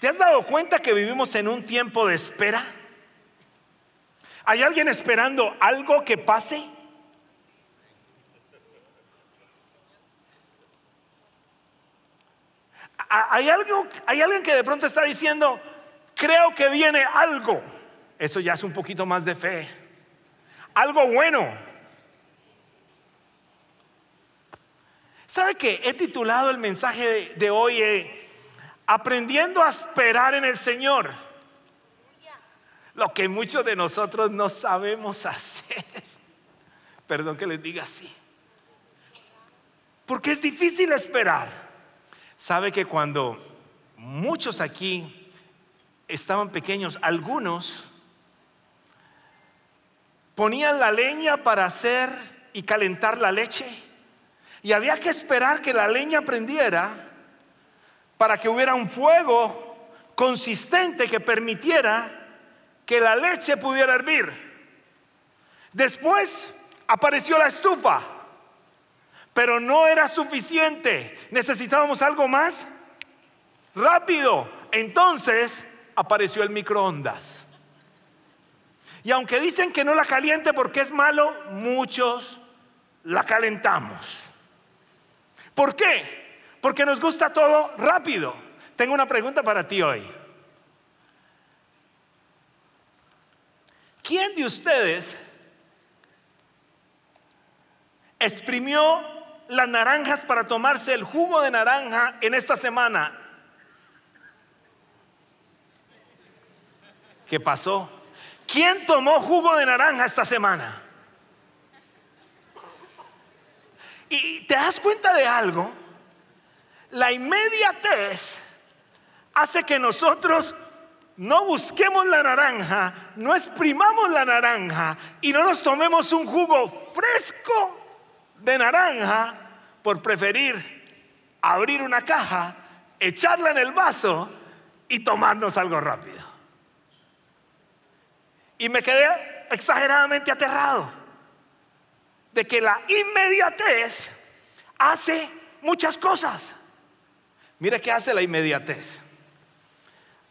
¿Te has dado cuenta que vivimos en un tiempo de espera? ¿Hay alguien esperando algo que pase? ¿Hay, alguien que de pronto está diciendo, creo que viene algo. Eso ya es un poquito más de fe. Algo bueno. ¿Sabe qué? He titulado el mensaje de, hoy eh, Aprendiendo a esperar en el Señor. Lo que muchos de nosotros no sabemos hacer. Perdón que les diga así. Porque es difícil esperar. Sabe que cuando muchos aquí estaban pequeños, algunos ponían la leña para hacer y calentar la leche. Y había que esperar que la leña prendiera para que hubiera un fuego consistente que permitiera que la leche pudiera hervir. Después apareció la estufa pero no era suficiente. Necesitábamos algo más rápido. Entonces apareció el microondas. Y aunque dicen que no la caliente porque es malo, muchos la calentamos. ¿Por qué? Porque nos gusta todo rápido. Tengo una pregunta para ti hoy. ¿Quién de ustedes exprimió las naranjas para tomarse el jugo de naranja en esta semana. ¿Qué pasó? ¿Quién tomó jugo de naranja esta semana? Y te das cuenta de algo, la inmediatez hace que nosotros no busquemos la naranja, no exprimamos la naranja y no nos tomemos un jugo fresco de naranja por preferir abrir una caja, echarla en el vaso y tomarnos algo rápido. Y me quedé exageradamente aterrado de que la inmediatez hace muchas cosas. Mire qué hace la inmediatez.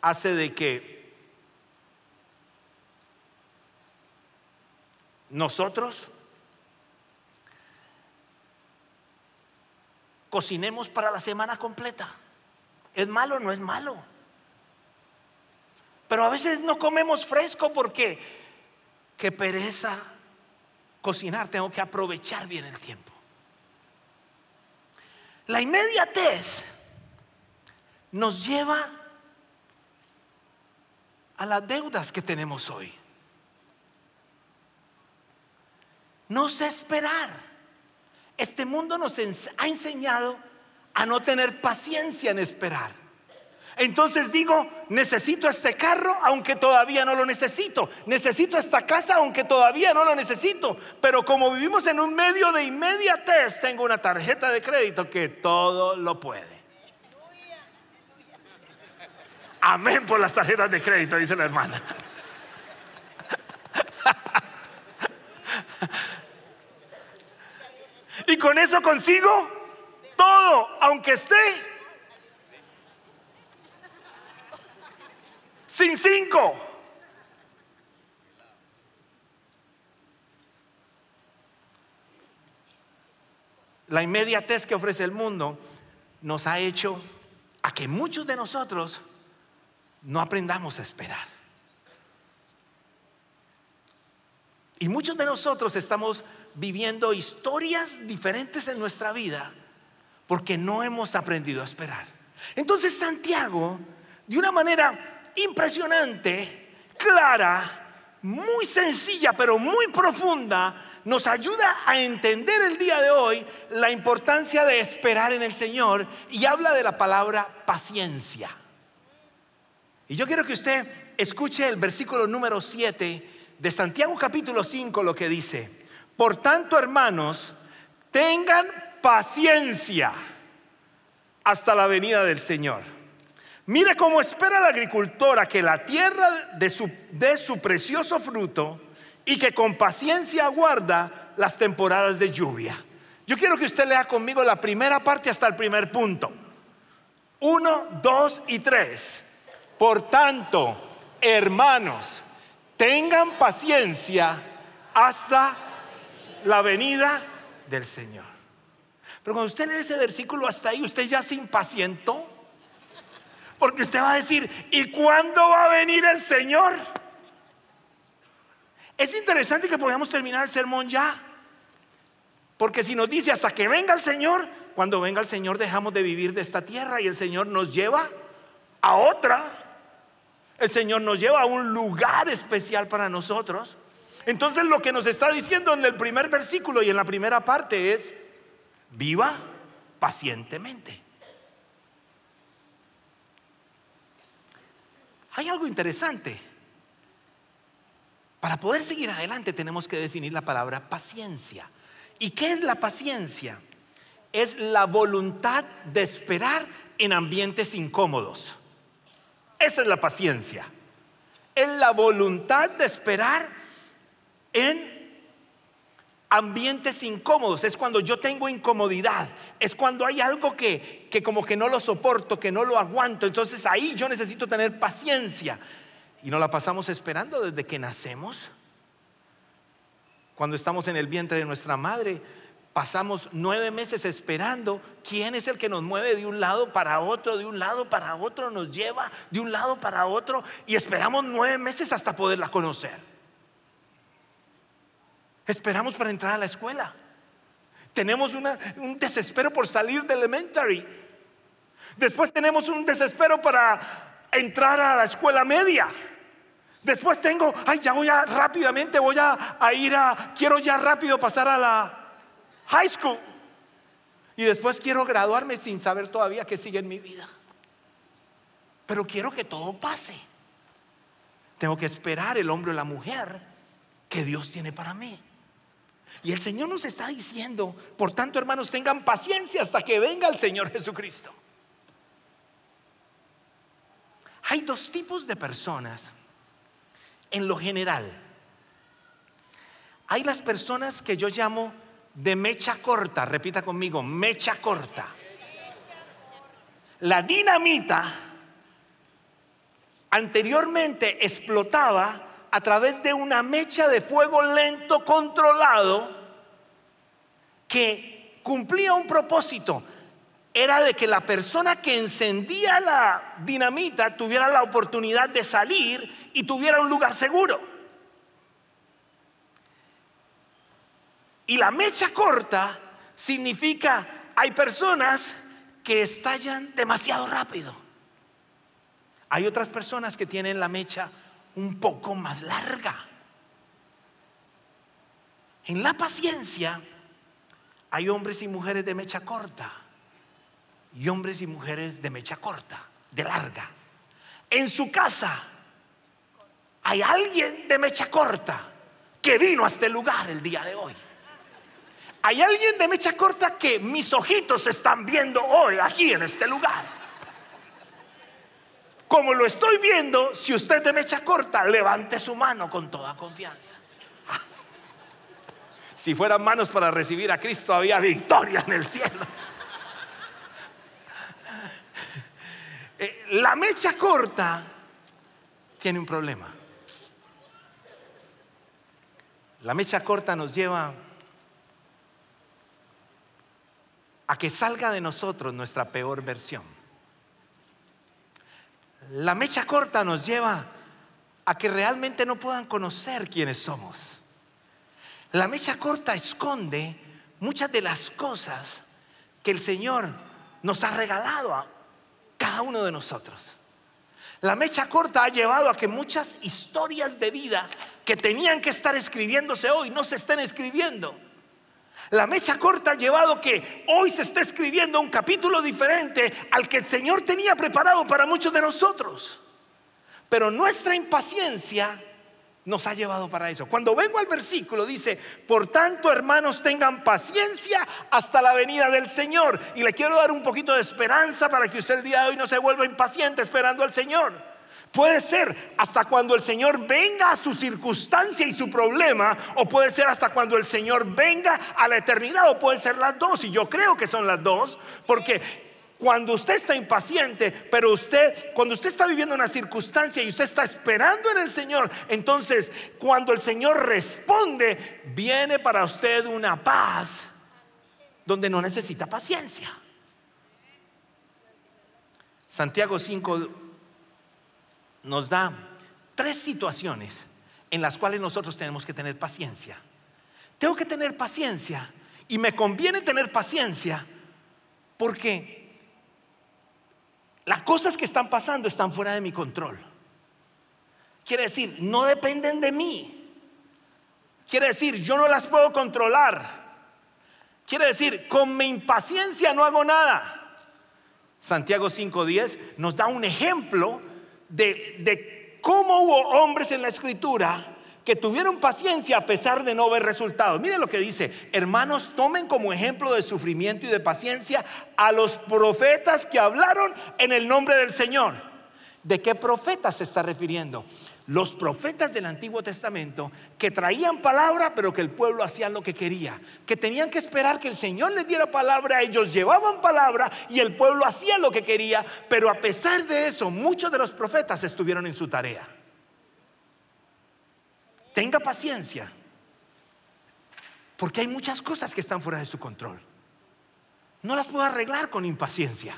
Hace de que nosotros cocinemos para la semana completa. ¿Es malo no es malo? Pero a veces no comemos fresco porque qué pereza cocinar, tengo que aprovechar bien el tiempo. La inmediatez nos lleva a las deudas que tenemos hoy. No sé esperar. Este mundo nos ha enseñado a no tener paciencia en esperar. Entonces digo, necesito este carro aunque todavía no lo necesito. Necesito esta casa aunque todavía no lo necesito. Pero como vivimos en un medio de inmediatez, tengo una tarjeta de crédito que todo lo puede. Amén por las tarjetas de crédito, dice la hermana. Y con eso consigo todo, aunque esté sin cinco. La inmediatez que ofrece el mundo nos ha hecho a que muchos de nosotros no aprendamos a esperar. Y muchos de nosotros estamos viviendo historias diferentes en nuestra vida porque no hemos aprendido a esperar. Entonces Santiago, de una manera impresionante, clara, muy sencilla, pero muy profunda, nos ayuda a entender el día de hoy la importancia de esperar en el Señor y habla de la palabra paciencia. Y yo quiero que usted escuche el versículo número 7 de Santiago capítulo 5, lo que dice. Por tanto, hermanos, tengan paciencia hasta la venida del Señor. Mire cómo espera la agricultora que la tierra de su, dé su precioso fruto y que con paciencia aguarda las temporadas de lluvia. Yo quiero que usted lea conmigo la primera parte hasta el primer punto. Uno, dos y tres. Por tanto, hermanos, tengan paciencia hasta la venida del Señor. Pero cuando usted lee ese versículo hasta ahí, usted ya se impacientó. Porque usted va a decir, ¿y cuándo va a venir el Señor? Es interesante que podamos terminar el sermón ya. Porque si nos dice hasta que venga el Señor, cuando venga el Señor dejamos de vivir de esta tierra y el Señor nos lleva a otra. El Señor nos lleva a un lugar especial para nosotros. Entonces lo que nos está diciendo en el primer versículo y en la primera parte es, viva pacientemente. Hay algo interesante. Para poder seguir adelante tenemos que definir la palabra paciencia. ¿Y qué es la paciencia? Es la voluntad de esperar en ambientes incómodos. Esa es la paciencia. Es la voluntad de esperar en ambientes incómodos. Es cuando yo tengo incomodidad. Es cuando hay algo que, que como que no lo soporto, que no lo aguanto. Entonces ahí yo necesito tener paciencia. Y no la pasamos esperando desde que nacemos. Cuando estamos en el vientre de nuestra madre, pasamos nueve meses esperando quién es el que nos mueve de un lado para otro, de un lado para otro, nos lleva de un lado para otro y esperamos nueve meses hasta poderla conocer. Esperamos para entrar a la escuela. Tenemos un desespero por salir de elementary. Después tenemos un desespero para entrar a la escuela media. Después tengo, ay, ya voy a rápidamente, voy a, a ir a, quiero ya rápido pasar a la high school. Y después quiero graduarme sin saber todavía qué sigue en mi vida. Pero quiero que todo pase. Tengo que esperar el hombre o la mujer que Dios tiene para mí. Y el Señor nos está diciendo, por tanto hermanos, tengan paciencia hasta que venga el Señor Jesucristo. Hay dos tipos de personas en lo general. Hay las personas que yo llamo de mecha corta, repita conmigo, mecha corta. La dinamita anteriormente explotaba a través de una mecha de fuego lento controlado que cumplía un propósito. Era de que la persona que encendía la dinamita tuviera la oportunidad de salir y tuviera un lugar seguro. Y la mecha corta significa hay personas que estallan demasiado rápido. Hay otras personas que tienen la mecha un poco más larga. En la paciencia hay hombres y mujeres de mecha corta y hombres y mujeres de mecha corta, de larga. En su casa hay alguien de mecha corta que vino a este lugar el día de hoy. Hay alguien de mecha corta que mis ojitos están viendo hoy aquí en este lugar. Como lo estoy viendo, si usted de mecha corta, levante su mano con toda confianza. Si fueran manos para recibir a Cristo, había victoria en el cielo. Eh, la mecha corta tiene un problema. La mecha corta nos lleva a que salga de nosotros nuestra peor versión. La mecha corta nos lleva a que realmente no puedan conocer quiénes somos. La mecha corta esconde muchas de las cosas que el Señor nos ha regalado a cada uno de nosotros. La mecha corta ha llevado a que muchas historias de vida que tenían que estar escribiéndose hoy no se estén escribiendo la mecha corta ha llevado que hoy se está escribiendo un capítulo diferente al que el Señor tenía preparado para muchos de nosotros. Pero nuestra impaciencia nos ha llevado para eso. Cuando vengo al versículo dice, por tanto hermanos tengan paciencia hasta la venida del Señor. Y le quiero dar un poquito de esperanza para que usted el día de hoy no se vuelva impaciente esperando al Señor. Puede ser hasta cuando el Señor venga a su circunstancia y su problema, o puede ser hasta cuando el Señor venga a la eternidad, o puede ser las dos. Y yo creo que son las dos, porque Cuando usted está impaciente, pero usted, cuando usted está viviendo una circunstancia y usted está esperando en el Señor, entonces cuando el Señor responde, viene para usted una paz donde no necesita paciencia. Santiago 5 nos da tres situaciones en las cuales nosotros tenemos que tener paciencia. Tengo que tener paciencia y me conviene tener paciencia porque las cosas que están pasando están fuera de mi control. Quiere decir, no dependen de mí. Quiere decir, yo no las puedo controlar. Quiere decir, con mi impaciencia no hago nada. Santiago 5.10 nos da un ejemplo de, cómo hubo hombres en la escritura que tuvieron paciencia a pesar de no ver resultados. Miren lo que dice, hermanos, tomen como ejemplo de sufrimiento y de paciencia a los profetas que hablaron en el nombre del Señor. ¿De qué profetas se está refiriendo? Los profetas del Antiguo Testamento que traían palabra, pero que el pueblo hacía lo que quería, que tenían que esperar que el Señor les diera palabra, ellos llevaban palabra y el pueblo hacía lo que quería, pero a pesar de eso, muchos de los profetas estuvieron en su tarea. Tenga paciencia. Porque hay muchas cosas que están fuera de su control. No las puedo arreglar con impaciencia.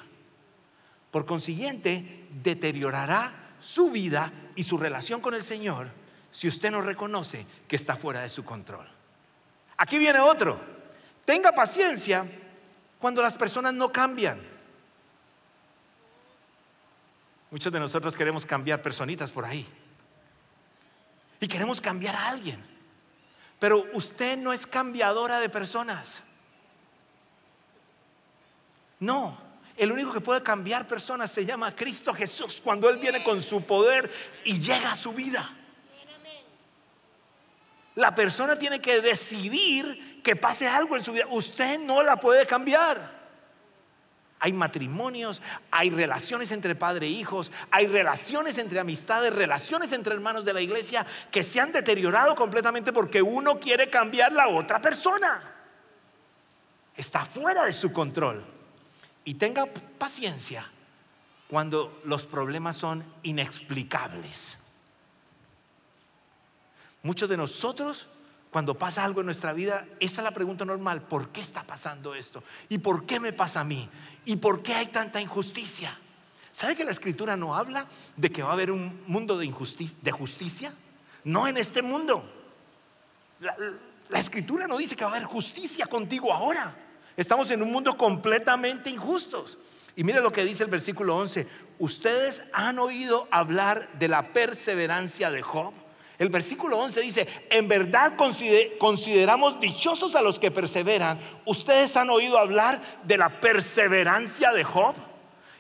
Por consiguiente, deteriorará su vida y su relación con el Señor si usted no reconoce que está fuera de su control. Aquí viene otro. Tenga paciencia cuando las personas no cambian. Muchos de nosotros queremos cambiar personitas por ahí y queremos cambiar a alguien. Pero usted no es cambiadora de personas. No, el único que puede cambiar personas se llama Cristo Jesús cuando Él viene con su poder y llega a su vida. La persona tiene que decidir que pase algo en su vida. Usted no la puede cambiar. Hay matrimonios, hay relaciones entre padre e hijos, hay relaciones entre amistades, relaciones entre hermanos de la iglesia que se han deteriorado completamente porque uno quiere cambiar la otra persona. Está fuera de su control. Y tenga paciencia cuando los problemas son inexplicables. Muchos de nosotros cuando pasa algo en nuestra vida, esta es la pregunta normal, ¿por qué está pasando esto? ¿Y por qué me pasa a mí? ¿Y por qué hay tanta injusticia? ¿Sabe que la escritura no habla de que va a haber un mundo de, justicia? No en este mundo. La escritura no dice que va a haber justicia contigo ahora. Estamos en un mundo completamente injustos. Y mire lo que dice el versículo 11. Ustedes han oído hablar de la perseverancia de Job el versículo 11 dice, en verdad consideramos dichosos a los que perseveran. Ustedes han oído hablar de la perseverancia de Job.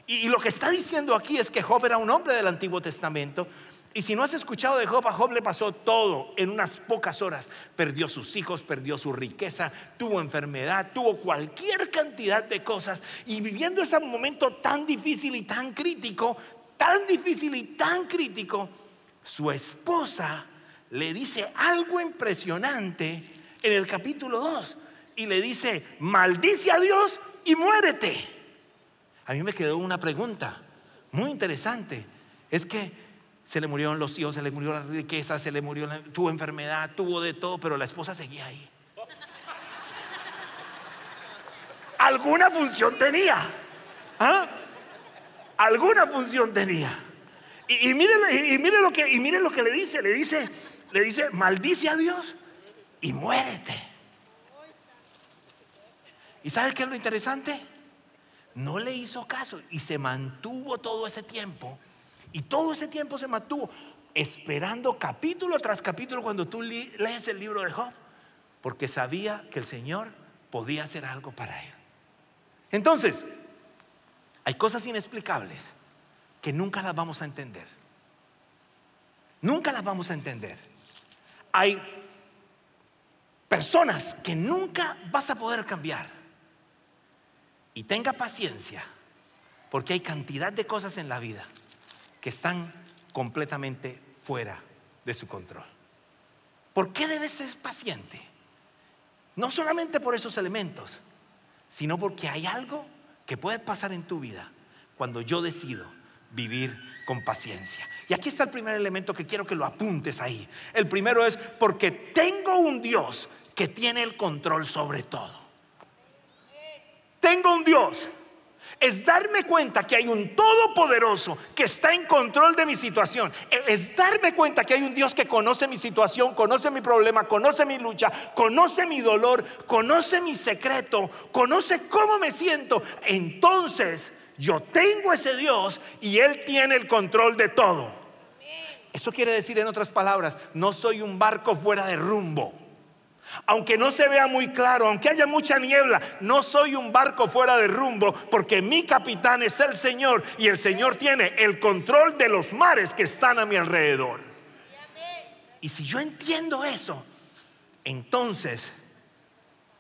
Y, lo que está diciendo aquí es que Job era un hombre del Antiguo Testamento. Y si no has escuchado de Job, a Job le pasó todo en unas pocas horas. Perdió sus hijos, perdió su riqueza, tuvo enfermedad, tuvo cualquier cantidad de cosas. Y viviendo ese momento tan difícil y tan crítico, tan difícil y tan crítico, su esposa le dice algo impresionante en el capítulo 2 y le dice, maldice a Dios y muérete. A mí me quedó una pregunta muy interesante. Es que se le murieron los hijos, se le murió la riqueza, se le murió, tuvo enfermedad, tuvo de todo, pero la esposa seguía ahí. Alguna función tenía. ¿Ah? Alguna función tenía. Y, y, mire lo que, y lo que le dice, le dice, le dice, maldice a Dios y muérete. ¿Y sabes qué es lo interesante? No le hizo caso y se mantuvo todo ese tiempo. Y todo ese tiempo se mantuvo esperando capítulo tras capítulo cuando tú lees el libro de Job, porque sabía que el Señor podía hacer algo para él. Entonces, hay cosas inexplicables que nunca las vamos a entender. Nunca las vamos a entender hay personas que nunca vas a poder cambiar. Y tenga paciencia, porque hay cantidad de cosas en la vida que están completamente fuera de su control. ¿Por qué debes ser paciente? No solamente por esos elementos, sino porque hay algo que puede pasar en tu vida cuando yo decido vivir con paciencia. Y aquí está el primer elemento que quiero que lo apuntes ahí. El primero es porque tengo un Dios que tiene el control sobre todo. Tengo un Dios es darme cuenta que hay un todopoderoso que está en control de mi situación. Es darme cuenta que hay un Dios que conoce mi situación, conoce mi problema, conoce mi lucha, conoce mi dolor, conoce mi secreto, conoce cómo me siento. Entonces yo tengo ese Dios y Él tiene el control de todo. Eso quiere decir en otras palabras, no soy un barco fuera de rumbo. Aunque no se vea muy claro, aunque haya mucha niebla, no soy un barco fuera de rumbo porque mi capitán es el Señor y el Señor tiene el control de los mares que están a mi alrededor. Y si yo entiendo eso, entonces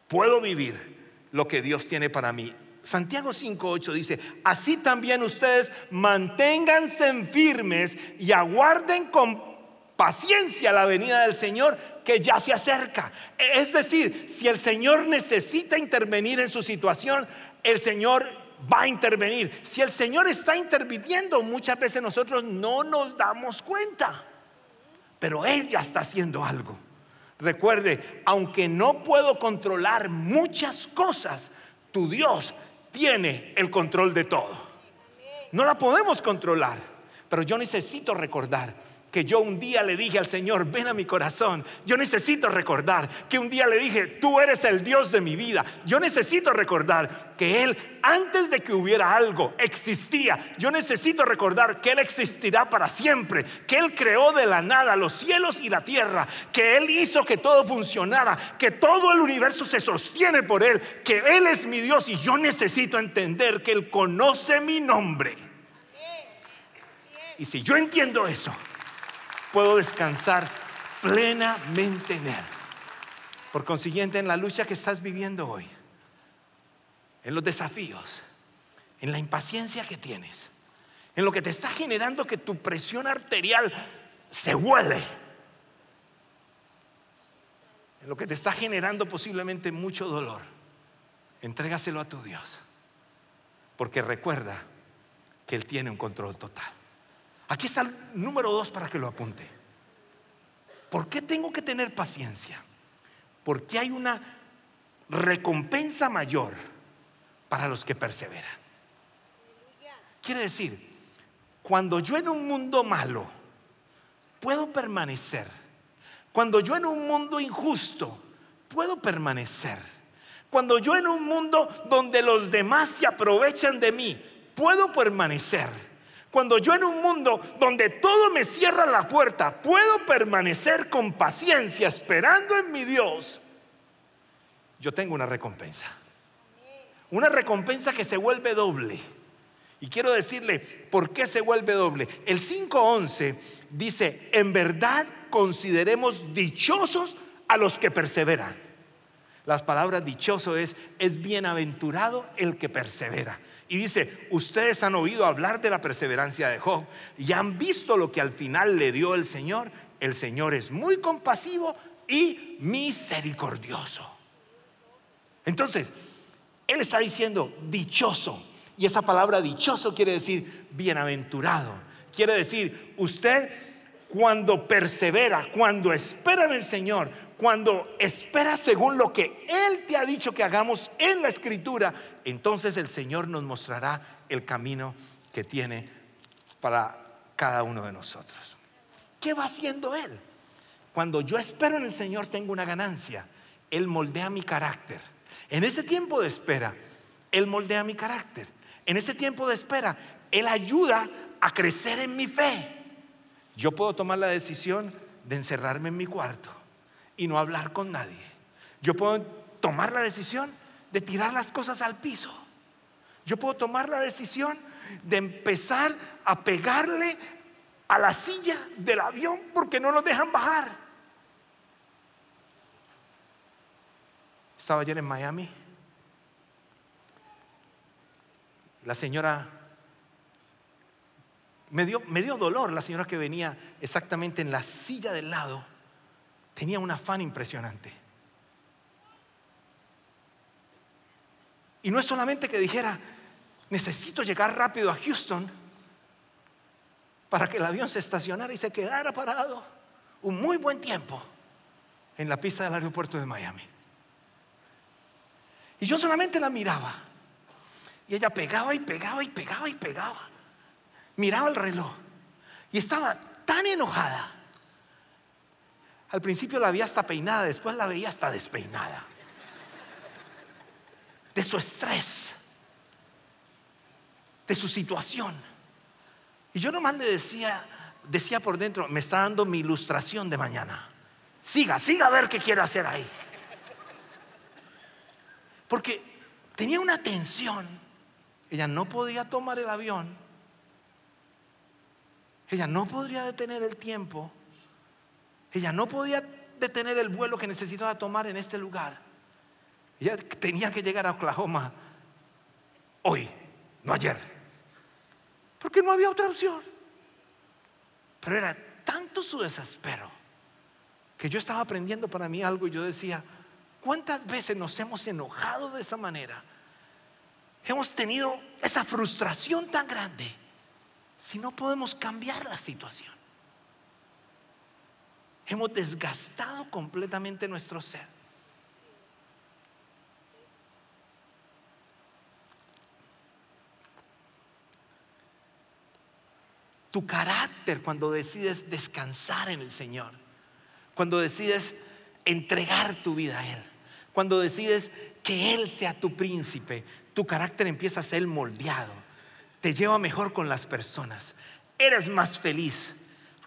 puedo vivir lo que Dios tiene para mí. Santiago 5.8 dice, así también ustedes manténganse firmes y aguarden con paciencia la venida del Señor que ya se acerca. Es decir, si el Señor necesita intervenir en su situación, el Señor va a intervenir. Si el Señor está interviniendo, muchas veces nosotros no nos damos cuenta, pero Él ya está haciendo algo. Recuerde, aunque no puedo controlar muchas cosas, tu Dios tiene el control de todo. No la podemos controlar, pero yo necesito recordar que yo un día le dije al Señor, ven a mi corazón. Yo necesito recordar que un día le dije, tú eres el Dios de mi vida. Yo necesito recordar que Él, antes de que hubiera algo, existía. Yo necesito recordar que Él existirá para siempre, que Él creó de la nada los cielos y la tierra, que Él hizo que todo funcionara, que todo el universo se sostiene por Él, que Él es mi Dios y yo necesito entender que Él conoce mi nombre. Y si yo entiendo eso, puedo descansar plenamente en Él. Por consiguiente, en la lucha que estás viviendo hoy, en los desafíos, en la impaciencia que tienes, en lo que te está generando que tu presión arterial se huele, en lo que te está generando posiblemente mucho dolor, entrégaselo a tu Dios. Porque recuerda que Él tiene un control total. Aquí está el número dos para que lo apunte. ¿Por qué tengo que tener paciencia? Porque hay una recompensa mayor para los que perseveran. Quiere decir, cuando yo en un mundo malo puedo permanecer, cuando yo en un mundo injusto puedo permanecer, cuando yo en un mundo donde los demás se aprovechan de mí puedo permanecer, cuando yo en un mundo donde todo me cierra la puerta, puedo permanecer con paciencia esperando en mi Dios, yo tengo una recompensa. Una recompensa que se vuelve doble. Y quiero decirle, ¿por qué se vuelve doble? El 5.11 dice, en verdad consideremos dichosos a los que perseveran. Las palabras dichoso es, es bienaventurado el que persevera. Y dice, ustedes han oído hablar de la perseverancia de Job y han visto lo que al final le dio el Señor. El Señor es muy compasivo y misericordioso. Entonces, Él está diciendo dichoso. Y esa palabra dichoso quiere decir bienaventurado. Quiere decir, usted cuando persevera, cuando espera en el Señor, cuando espera según lo que Él te ha dicho que hagamos en la escritura, entonces el Señor nos mostrará el camino que tiene para cada uno de nosotros. ¿Qué va haciendo Él? Cuando yo espero en el Señor tengo una ganancia. Él moldea mi carácter. En ese tiempo de espera, Él moldea mi carácter. En ese tiempo de espera, Él ayuda a crecer en mi fe. Yo puedo tomar la decisión de encerrarme en mi cuarto y no hablar con nadie. Yo puedo tomar la decisión de tirar las cosas al piso. Yo puedo tomar la decisión de empezar a pegarle a la silla del avión porque no nos dejan bajar. Estaba ayer en Miami. La señora me dio, me dio dolor, la señora que venía exactamente en la silla del lado. Tenía un afán impresionante. Y no es solamente que dijera, necesito llegar rápido a Houston para que el avión se estacionara y se quedara parado un muy buen tiempo en la pista del aeropuerto de Miami. Y yo solamente la miraba. Y ella pegaba y pegaba y pegaba y pegaba. Miraba el reloj. Y estaba tan enojada. Al principio la veía hasta peinada, después la veía hasta despeinada. De su estrés. De su situación. Y yo nomás le decía, decía por dentro, me está dando mi ilustración de mañana. Siga, siga a ver qué quiero hacer ahí. Porque tenía una tensión. Ella no podía tomar el avión. Ella no podría detener el tiempo. Ella no podía detener el vuelo que necesitaba tomar en este lugar. Ella tenía que llegar a Oklahoma hoy, no ayer. Porque no había otra opción. Pero era tanto su desespero que yo estaba aprendiendo para mí algo y yo decía, ¿cuántas veces nos hemos enojado de esa manera? Hemos tenido esa frustración tan grande si no podemos cambiar la situación. Hemos desgastado completamente nuestro ser. Tu carácter cuando decides descansar en el Señor, cuando decides entregar tu vida a Él, cuando decides que Él sea tu príncipe, tu carácter empieza a ser moldeado, te lleva mejor con las personas, eres más feliz,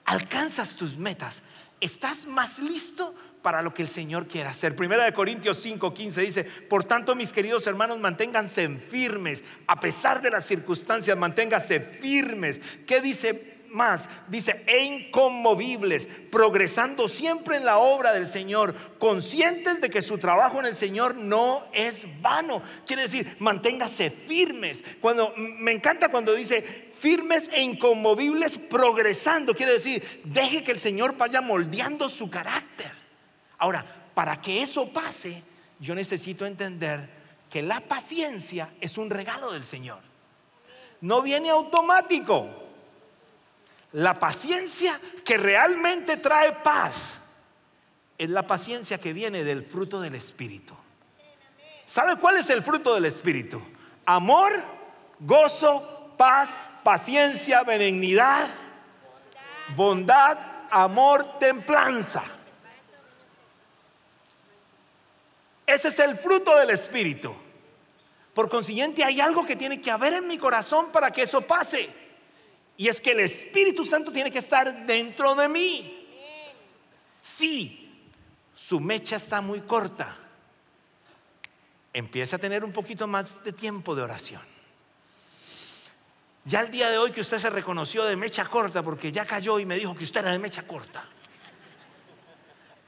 alcanzas tus metas, estás más listo para lo que el Señor quiera hacer. Primera de Corintios 5:15 dice, por tanto mis queridos hermanos, manténganse firmes, a pesar de las circunstancias, manténganse firmes. ¿Qué dice más, dice, e inconmovibles, progresando siempre en la obra del Señor, conscientes de que su trabajo en el Señor no es vano. Quiere decir, manténgase firmes. Cuando me encanta cuando dice firmes e inconmovibles progresando, quiere decir, deje que el Señor vaya moldeando su carácter. Ahora, para que eso pase, yo necesito entender que la paciencia es un regalo del Señor. No viene automático. La paciencia que realmente trae paz es la paciencia que viene del fruto del Espíritu. ¿Sabe cuál es el fruto del Espíritu? Amor, gozo, paz, paciencia, benignidad, bondad, amor, templanza. Ese es el fruto del Espíritu. Por consiguiente, hay algo que tiene que haber en mi corazón para que eso pase. Y es que el Espíritu Santo tiene que estar dentro de mí. Si su mecha está muy corta, empiece a tener un poquito más de tiempo de oración. Ya el día de hoy que usted se reconoció de mecha corta, porque ya cayó y me dijo que usted era de mecha corta,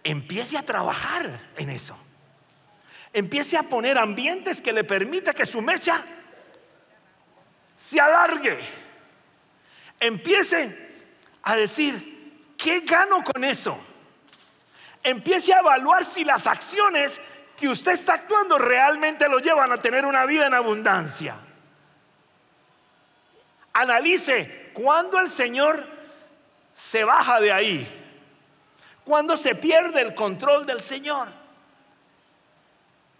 empiece a trabajar en eso. Empiece a poner ambientes que le permita que su mecha se alargue empiece a decir, ¿qué gano con eso? Empiece a evaluar si las acciones que usted está actuando realmente lo llevan a tener una vida en abundancia. Analice cuándo el Señor se baja de ahí, cuando se pierde el control del Señor.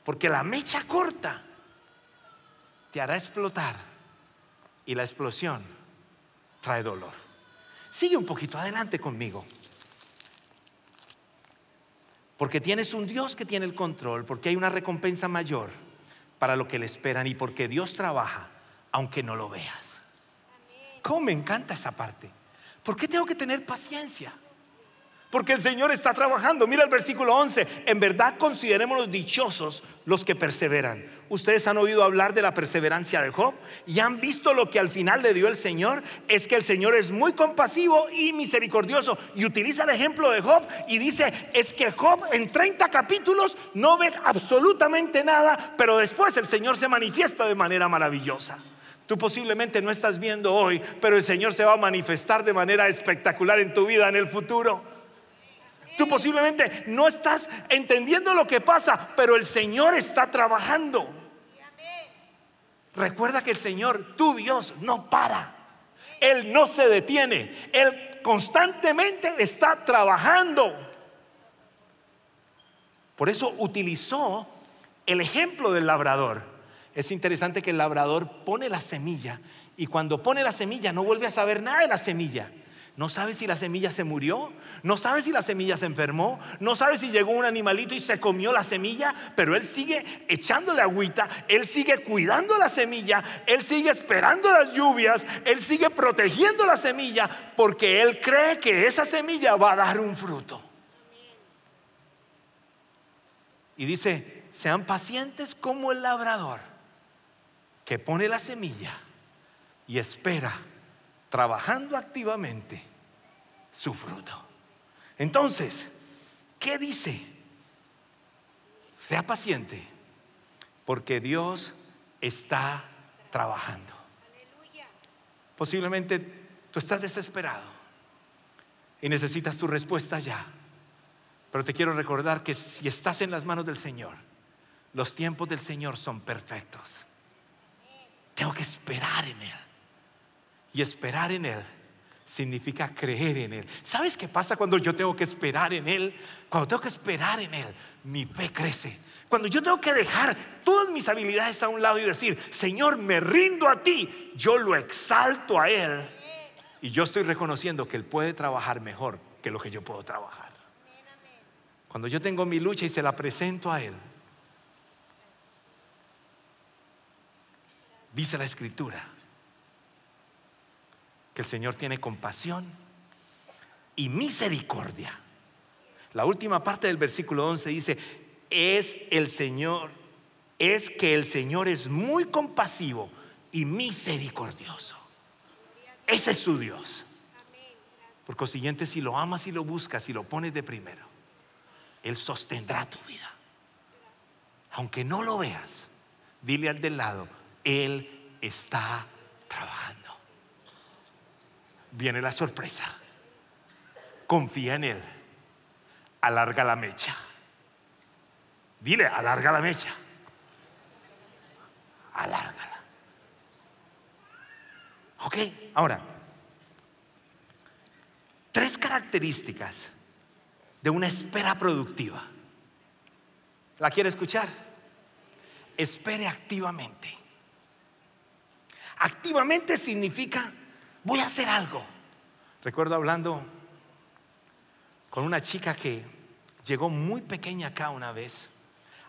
Porque la mecha corta te hará explotar y la explosión trae dolor. Sigue un poquito adelante conmigo. Porque tienes un Dios que tiene el control, porque hay una recompensa mayor para lo que le esperan y porque Dios trabaja aunque no lo veas. ¿Cómo me encanta esa parte? ¿Por qué tengo que tener paciencia? Porque el Señor está trabajando. Mira el versículo 11. En verdad considerémonos dichosos los que perseveran. Ustedes han oído hablar de la perseverancia de Job y han visto lo que al final le dio el Señor. Es que el Señor es muy compasivo y misericordioso. Y utiliza el ejemplo de Job y dice, es que Job en 30 capítulos no ve absolutamente nada, pero después el Señor se manifiesta de manera maravillosa. Tú posiblemente no estás viendo hoy, pero el Señor se va a manifestar de manera espectacular en tu vida en el futuro. Tú posiblemente no estás entendiendo lo que pasa, pero el Señor está trabajando. recuerda que el Señor, tu Dios, no para. Él no se detiene. Él constantemente está trabajando. Por eso utilizó el ejemplo del labrador. Es interesante que el labrador pone la semilla y cuando pone la semilla no vuelve a saber nada de la semilla. No sabe si la semilla se murió, no sabe si la semilla se enfermó, no sabe si llegó un animalito y se comió la semilla, pero él sigue echándole agüita, él sigue cuidando la semilla, él sigue esperando las lluvias, él sigue protegiendo la semilla porque él cree que esa semilla va a dar un fruto. Y dice, sean pacientes como el labrador que pone la semilla y espera trabajando activamente su fruto. Entonces, ¿qué dice? Sea paciente, porque Dios está trabajando. Posiblemente tú estás desesperado y necesitas tu respuesta ya. Pero te quiero recordar que si estás en las manos del Señor, los tiempos del Señor son perfectos. Tengo que esperar en Él. Y esperar en Él significa creer en Él. ¿Sabes qué pasa cuando yo tengo que esperar en Él? Cuando tengo que esperar en Él, mi fe crece. Cuando yo tengo que dejar todas mis habilidades a un lado y decir, Señor, me rindo a ti, yo lo exalto a Él. Y yo estoy reconociendo que Él puede trabajar mejor que lo que yo puedo trabajar. Cuando yo tengo mi lucha y se la presento a Él, dice la Escritura, que el Señor tiene compasión y misericordia. La última parte del versículo 11 dice, es el Señor, es que el Señor es muy compasivo y misericordioso. Ese es su Dios. Por consiguiente, si lo amas y lo buscas y lo pones de primero, Él sostendrá tu vida. Aunque no lo veas, dile al del lado, Él está trabajando viene la sorpresa. Confía en Él. Alarga la mecha. Dile, alarga la mecha. Alárgala. Ok, ahora, tres características de una espera productiva. ¿La quiere escuchar? Espere activamente. Activamente significa voy a hacer algo. Recuerdo hablando con una chica que llegó muy pequeña acá una vez,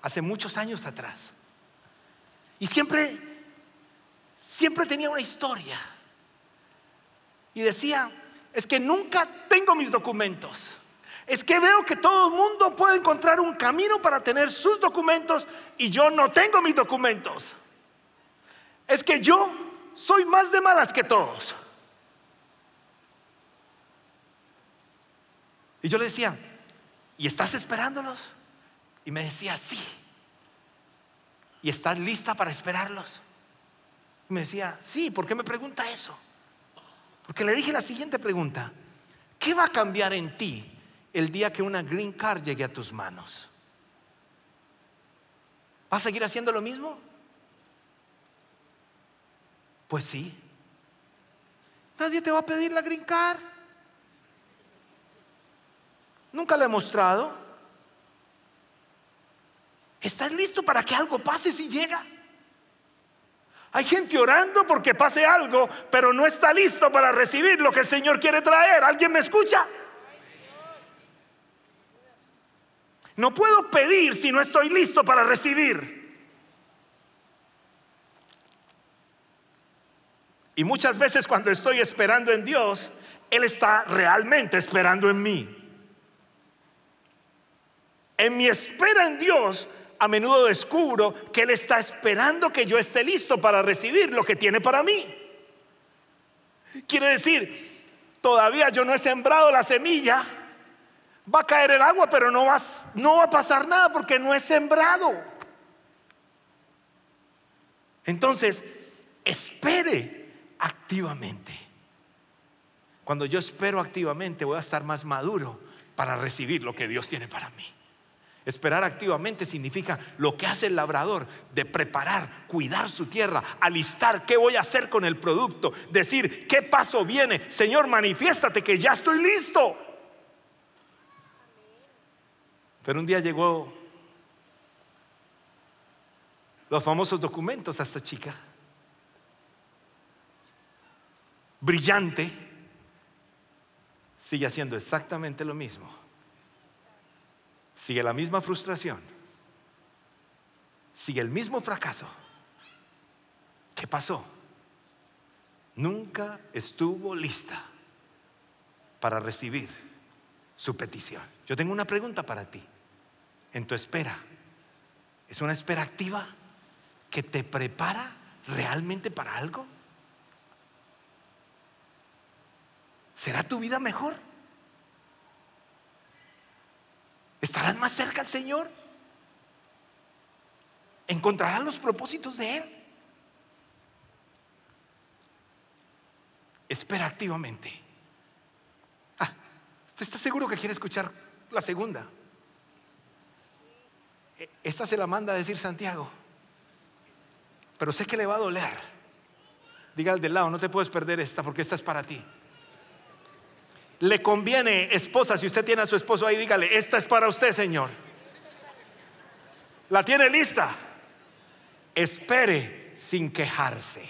hace muchos años atrás. Y siempre, siempre tenía una historia. Y decía, es que nunca tengo mis documentos. Es que veo que todo el mundo puede encontrar un camino para tener sus documentos y yo no tengo mis documentos. Es que yo soy más de malas que todos. Y yo le decía, ¿y estás esperándolos? Y me decía, sí. ¿Y estás lista para esperarlos? Y me decía, sí, ¿por qué me pregunta eso? Porque le dije la siguiente pregunta, ¿qué va a cambiar en ti el día que una green card llegue a tus manos? ¿Vas a seguir haciendo lo mismo? Pues sí. Nadie te va a pedir la green card. Nunca le he mostrado. ¿Estás listo para que algo pase si llega? Hay gente orando porque pase algo, pero no está listo para recibir lo que el Señor quiere traer. ¿Alguien me escucha? No puedo pedir si no estoy listo para recibir. Y muchas veces cuando estoy esperando en Dios, Él está realmente esperando en mí. En mi espera en Dios, a menudo descubro que Él está esperando que yo esté listo para recibir lo que tiene para mí. Quiere decir, todavía yo no he sembrado la semilla, va a caer el agua, pero no va, no va a pasar nada porque no he sembrado. Entonces, espere activamente. Cuando yo espero activamente voy a estar más maduro para recibir lo que Dios tiene para mí. Esperar activamente significa lo que hace el labrador de preparar, cuidar su tierra, alistar qué voy a hacer con el producto, decir qué paso viene. Señor, manifiéstate que ya estoy listo. Pero un día llegó los famosos documentos a esta chica. Brillante, sigue haciendo exactamente lo mismo sigue la misma frustración, sigue el mismo fracaso. ¿Qué pasó? Nunca estuvo lista para recibir su petición. Yo tengo una pregunta para ti. En tu espera, ¿es una espera activa que te prepara realmente para algo? ¿Será tu vida mejor? ¿Estarán más cerca al Señor? ¿Encontrarán los propósitos de Él? Espera activamente. Ah, ¿usted está seguro que quiere escuchar la segunda? E, esta se la manda a decir Santiago. Pero sé que le va a doler. Diga al del lado, no te puedes perder esta porque esta es para ti le conviene, esposa, si usted tiene a su esposo ahí, dígale, esta es para usted, Señor. ¿La tiene lista? Espere sin quejarse.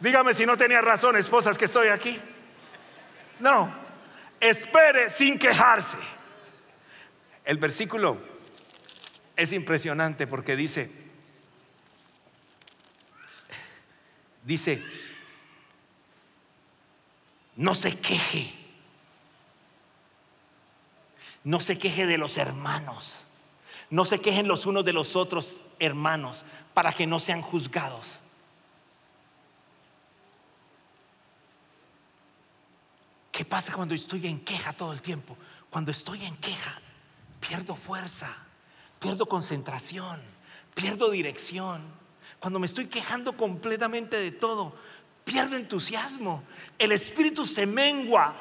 Dígame si no tenía razón, esposas, que estoy aquí. No, espere sin quejarse. El versículo es impresionante porque dice, dice, no se queje. No se queje de los hermanos. No se quejen los unos de los otros hermanos para que no sean juzgados. ¿Qué pasa cuando estoy en queja todo el tiempo? Cuando estoy en queja, pierdo fuerza, pierdo concentración, pierdo dirección. Cuando me estoy quejando completamente de todo, pierdo entusiasmo, el espíritu se mengua.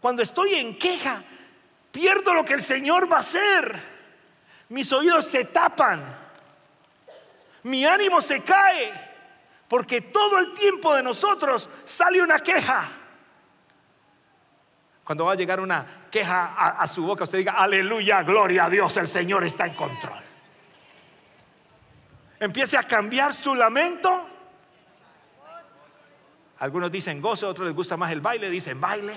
Cuando estoy en queja, pierdo lo que el Señor va a hacer. Mis oídos se tapan, mi ánimo se cae, porque todo el tiempo de nosotros sale una queja. Cuando va a llegar una queja a, su boca, usted diga, aleluya, gloria a Dios, el Señor está en control. Empiece a cambiar su lamento algunos dicen gozo, otros les gusta más el baile, dicen baile.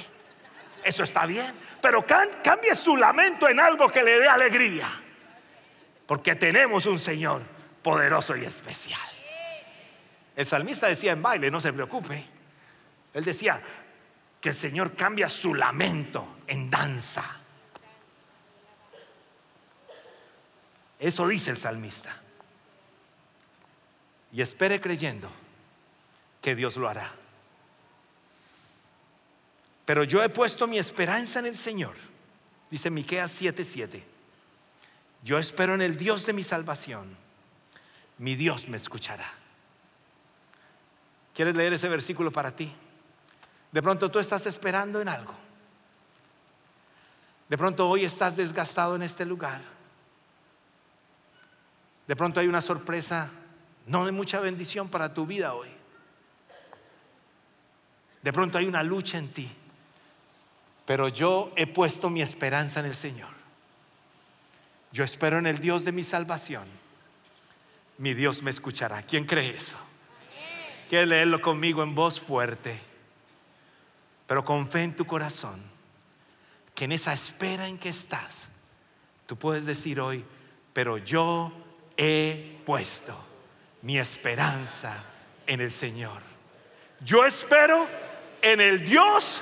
Eso está bien. Pero cambie su lamento en algo que le dé alegría. Porque tenemos un Señor poderoso y especial. El salmista decía en baile, no se preocupe. Él decía que el Señor cambia su lamento en danza. Eso dice el salmista. Y espere creyendo que Dios lo hará. Pero yo he puesto mi esperanza en el Señor. Dice Miqueas 7:7. Yo espero en el Dios de mi salvación. Mi Dios me escuchará. ¿Quieres leer ese versículo para ti? De pronto tú estás esperando en algo. De pronto hoy estás desgastado en este lugar. De pronto hay una sorpresa no de mucha bendición para tu vida hoy. De pronto hay una lucha en ti pero yo he puesto mi esperanza en el Señor. Yo espero en el Dios de mi salvación. Mi Dios me escuchará. ¿Quién cree eso? Quiere leerlo conmigo en voz fuerte, pero con fe en tu corazón, que en esa espera en que estás, tú puedes decir hoy, pero yo he puesto mi esperanza en el Señor. Yo espero en el Dios